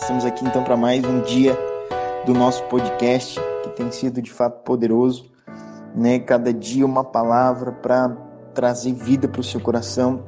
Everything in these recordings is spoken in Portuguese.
Estamos aqui então para mais um dia do nosso podcast que tem sido de fato poderoso, né? Cada dia uma palavra para trazer vida para o seu coração.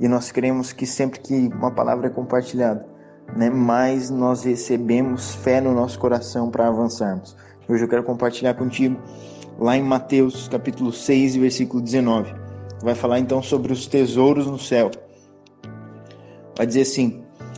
E nós queremos que sempre que uma palavra é compartilhada, né, mais nós recebemos fé no nosso coração para avançarmos. Hoje eu quero compartilhar contigo lá em Mateus, capítulo 6, versículo 19. Vai falar então sobre os tesouros no céu. Vai dizer assim: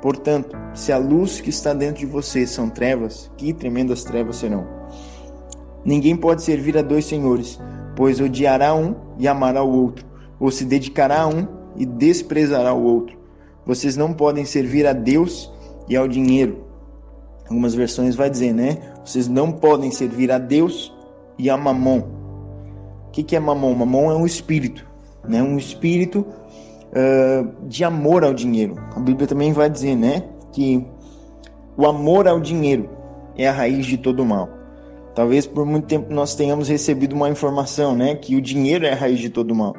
Portanto, se a luz que está dentro de você são trevas, que tremendas trevas serão. Ninguém pode servir a dois senhores, pois odiará um e amará o outro, ou se dedicará a um e desprezará o outro. Vocês não podem servir a Deus e ao dinheiro. Algumas versões vai dizer, né? Vocês não podem servir a Deus e a Mamon. O que, é Mamon? Mamon é um espírito, né? Um espírito uh, de amor ao dinheiro. A Bíblia também vai dizer, né, que o amor ao dinheiro é a raiz de todo mal. Talvez por muito tempo nós tenhamos recebido uma informação, né, que o dinheiro é a raiz de todo mal.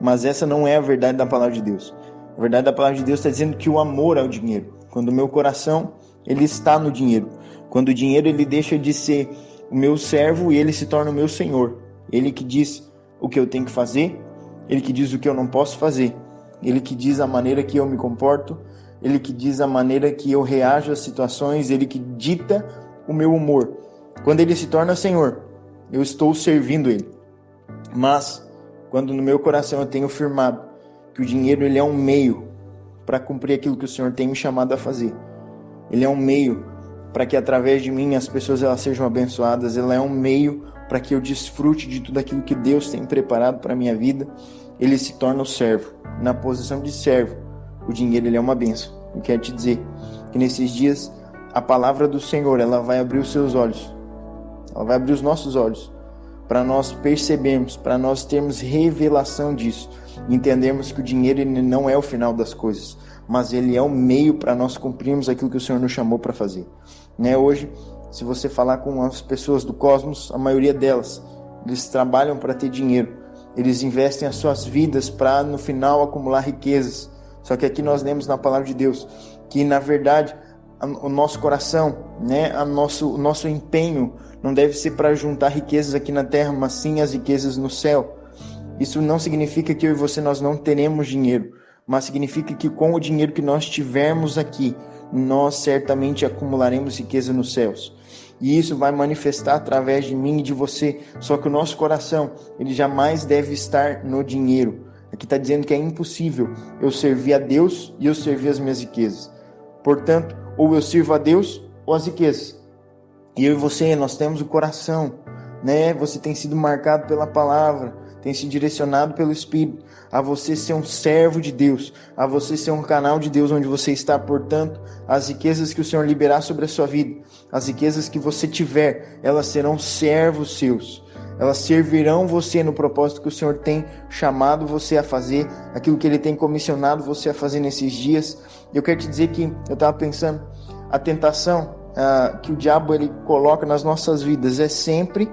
Mas essa não é a verdade da palavra de Deus. A verdade da palavra de Deus está dizendo que o amor ao dinheiro, quando o meu coração ele está no dinheiro, quando o dinheiro ele deixa de ser o meu servo e ele se torna o meu senhor. Ele que diz o que eu tenho que fazer, ele que diz o que eu não posso fazer. Ele que diz a maneira que eu me comporto, ele que diz a maneira que eu reajo às situações, ele que dita o meu humor. Quando ele se torna Senhor, eu estou servindo ele. Mas quando no meu coração eu tenho firmado que o dinheiro ele é um meio para cumprir aquilo que o Senhor tem me chamado a fazer. Ele é um meio para que através de mim as pessoas elas sejam abençoadas, ele é um meio para que eu desfrute de tudo aquilo que Deus tem preparado para minha vida ele se torna o servo. Na posição de servo, o dinheiro ele é uma benção. Eu quero te dizer que nesses dias a palavra do Senhor ela vai abrir os seus olhos, ela vai abrir os nossos olhos para nós percebermos, para nós termos revelação disso, entendermos que o dinheiro ele não é o final das coisas, mas ele é o meio para nós cumprirmos aquilo que o Senhor nos chamou para fazer. Né? Hoje, se você falar com as pessoas do cosmos, a maioria delas eles trabalham para ter dinheiro, eles investem as suas vidas para no final acumular riquezas. Só que aqui nós lemos na palavra de Deus que na verdade o nosso coração, né, a nosso, o nosso empenho não deve ser para juntar riquezas aqui na terra, mas sim as riquezas no céu. Isso não significa que eu e você nós não teremos dinheiro, mas significa que com o dinheiro que nós tivermos aqui, nós certamente acumularemos riqueza nos céus e isso vai manifestar através de mim e de você. Só que o nosso coração, ele jamais deve estar no dinheiro. Aqui está dizendo que é impossível eu servir a Deus e eu servir as minhas riquezas. Portanto, ou eu sirvo a Deus ou as riquezas. E eu e você, nós temos o coração, né? Você tem sido marcado pela palavra tem se direcionado pelo Espírito a você ser um servo de Deus, a você ser um canal de Deus onde você está, portanto, as riquezas que o Senhor liberar sobre a sua vida, as riquezas que você tiver, elas serão servos seus. Elas servirão você no propósito que o Senhor tem chamado você a fazer, aquilo que Ele tem comissionado você a fazer nesses dias. Eu quero te dizer que eu estava pensando, a tentação uh, que o diabo ele coloca nas nossas vidas é sempre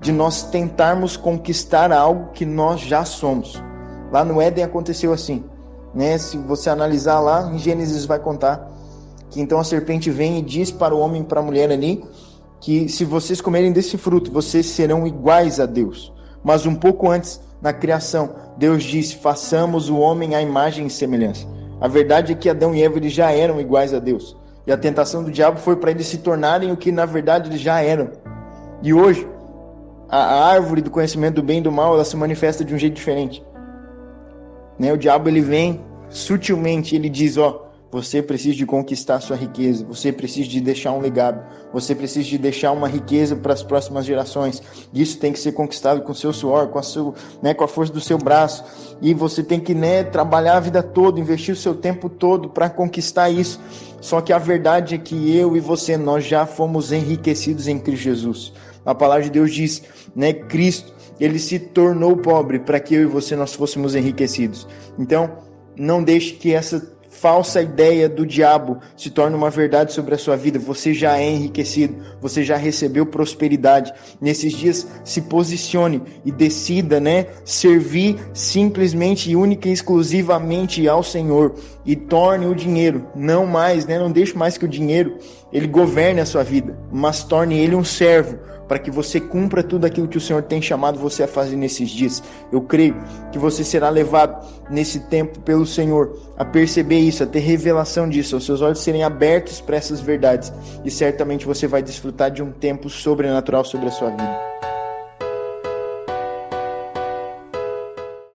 de nós tentarmos conquistar algo que nós já somos. Lá no Éden aconteceu assim, né? Se você analisar lá em Gênesis vai contar que então a serpente vem e diz para o homem e para a mulher ali que se vocês comerem desse fruto, vocês serão iguais a Deus. Mas um pouco antes, na criação, Deus disse: "Façamos o homem à imagem e semelhança". A verdade é que Adão e Eva eles já eram iguais a Deus. E a tentação do diabo foi para eles se tornarem o que na verdade eles já eram. E hoje, a árvore do conhecimento do bem e do mal, ela se manifesta de um jeito diferente. Né? O diabo ele vem sutilmente, ele diz, ó, Você precisa de conquistar sua riqueza, você precisa de deixar um legado, você precisa de deixar uma riqueza para as próximas gerações. Isso tem que ser conquistado com seu suor, com a, seu, né, com a força do seu braço. E você tem que né, trabalhar a vida toda, investir o seu tempo todo para conquistar isso. Só que a verdade é que eu e você, nós já fomos enriquecidos em Cristo Jesus. A palavra de Deus diz, né, Cristo, ele se tornou pobre para que eu e você nós fôssemos enriquecidos. Então, não deixe que essa falsa ideia do diabo se torne uma verdade sobre a sua vida. Você já é enriquecido, você já recebeu prosperidade. Nesses dias, se posicione e decida, né, servir simplesmente e única e exclusivamente ao Senhor e torne o dinheiro, não mais, né, não deixe mais que o dinheiro ele governe a sua vida, mas torne ele um servo para que você cumpra tudo aquilo que o Senhor tem chamado você a fazer nesses dias. Eu creio que você será levado nesse tempo pelo Senhor a perceber isso, a ter revelação disso, os seus olhos serem abertos para essas verdades e certamente você vai desfrutar de um tempo sobrenatural sobre a sua vida.